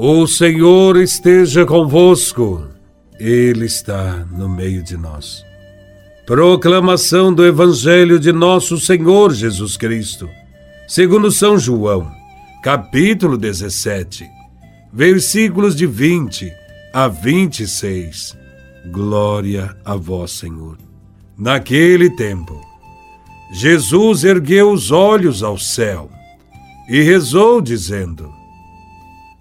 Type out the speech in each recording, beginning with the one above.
O Senhor esteja convosco, Ele está no meio de nós. Proclamação do Evangelho de Nosso Senhor Jesus Cristo, segundo São João, capítulo 17, versículos de 20 a 26. Glória a Vós, Senhor. Naquele tempo, Jesus ergueu os olhos ao céu e rezou, dizendo: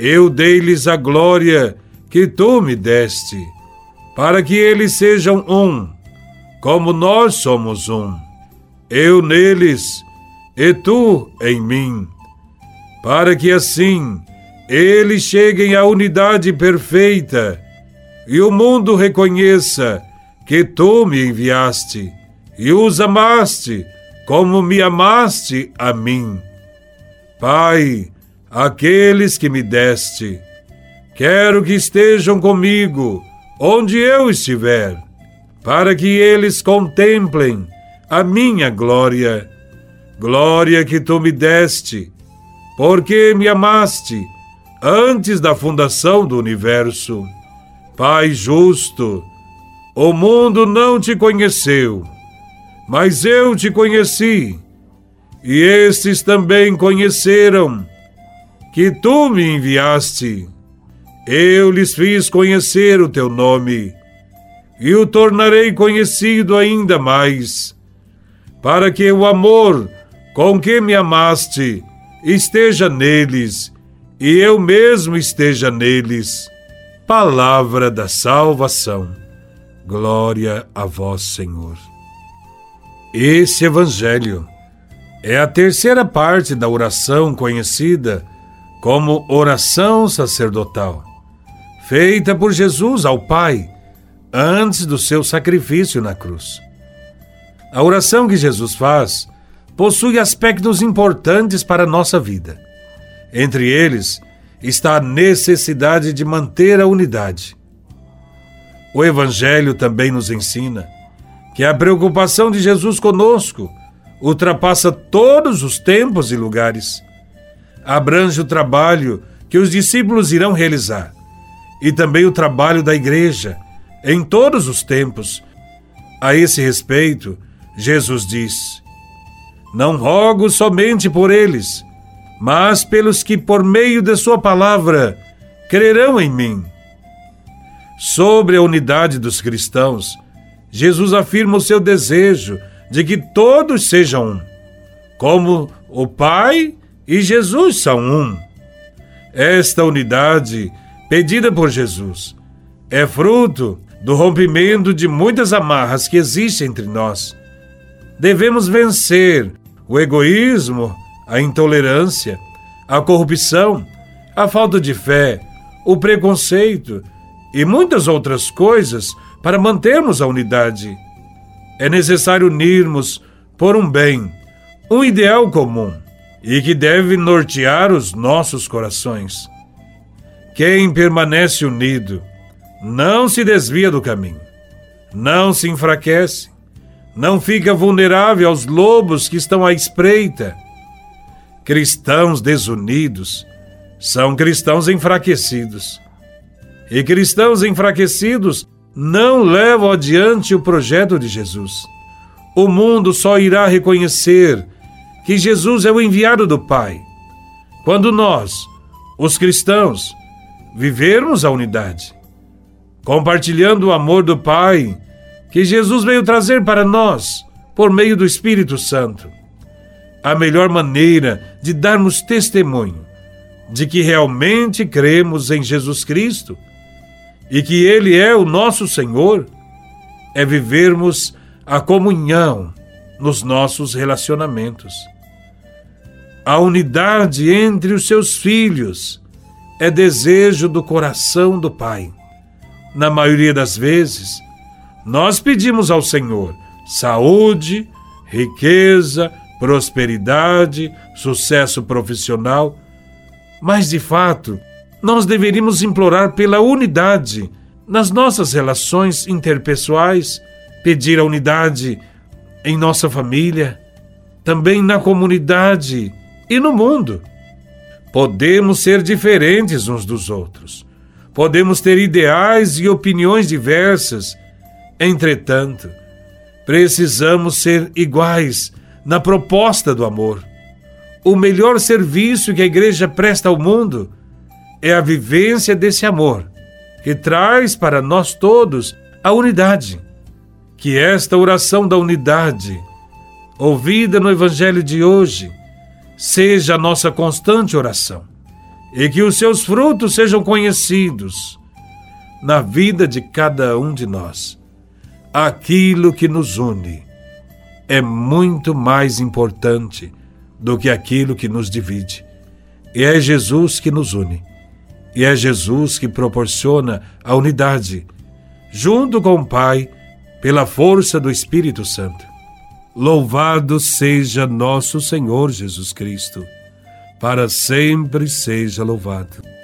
eu dei-lhes a glória que tu me deste, para que eles sejam um, como nós somos um. Eu neles e tu em mim, para que assim eles cheguem à unidade perfeita e o mundo reconheça que tu me enviaste e os amaste como me amaste a mim. Pai, aqueles que me deste. Quero que estejam comigo, onde eu estiver, para que eles contemplem a minha glória, glória que tu me deste, porque me amaste antes da fundação do universo. Pai justo, o mundo não te conheceu, mas eu te conheci, e estes também conheceram que tu me enviaste. Eu lhes fiz conhecer o teu nome e o tornarei conhecido ainda mais, para que o amor com que me amaste esteja neles e eu mesmo esteja neles. Palavra da salvação. Glória a vós, Senhor. Esse Evangelho é a terceira parte da oração conhecida como oração sacerdotal, feita por Jesus ao Pai antes do seu sacrifício na cruz. A oração que Jesus faz possui aspectos importantes para a nossa vida. Entre eles está a necessidade de manter a unidade. O Evangelho também nos ensina que a preocupação de Jesus conosco ultrapassa todos os tempos e lugares abrange o trabalho que os discípulos irão realizar e também o trabalho da igreja em todos os tempos. A esse respeito, Jesus diz: Não rogo somente por eles, mas pelos que, por meio de Sua palavra, crerão em mim. Sobre a unidade dos cristãos, Jesus afirma o seu desejo de que todos sejam um, como o Pai e Jesus são um. Esta unidade, pedida por Jesus, é fruto do rompimento de muitas amarras que existem entre nós. Devemos vencer o egoísmo, a intolerância, a corrupção, a falta de fé, o preconceito e muitas outras coisas para mantermos a unidade. É necessário unirmos por um bem, um ideal comum e que deve nortear os nossos corações. Quem permanece unido não se desvia do caminho, não se enfraquece, não fica vulnerável aos lobos que estão à espreita. Cristãos desunidos são cristãos enfraquecidos. E cristãos enfraquecidos não levam adiante o projeto de Jesus. O mundo só irá reconhecer que Jesus é o enviado do Pai. Quando nós, os cristãos, vivermos a unidade, compartilhando o amor do Pai que Jesus veio trazer para nós por meio do Espírito Santo, a melhor maneira de darmos testemunho de que realmente cremos em Jesus Cristo e que Ele é o nosso Senhor é vivermos a comunhão nos nossos relacionamentos. A unidade entre os seus filhos é desejo do coração do Pai. Na maioria das vezes, nós pedimos ao Senhor saúde, riqueza, prosperidade, sucesso profissional, mas de fato, nós deveríamos implorar pela unidade nas nossas relações interpessoais, pedir a unidade em nossa família, também na comunidade e no mundo. Podemos ser diferentes uns dos outros. Podemos ter ideais e opiniões diversas. Entretanto, precisamos ser iguais na proposta do amor. O melhor serviço que a igreja presta ao mundo é a vivência desse amor, que traz para nós todos a unidade. Que esta oração da unidade, ouvida no Evangelho de hoje, seja a nossa constante oração e que os seus frutos sejam conhecidos na vida de cada um de nós. Aquilo que nos une é muito mais importante do que aquilo que nos divide. E é Jesus que nos une. E é Jesus que proporciona a unidade, junto com o Pai, pela força do Espírito Santo. Louvado seja nosso Senhor Jesus Cristo, para sempre seja louvado.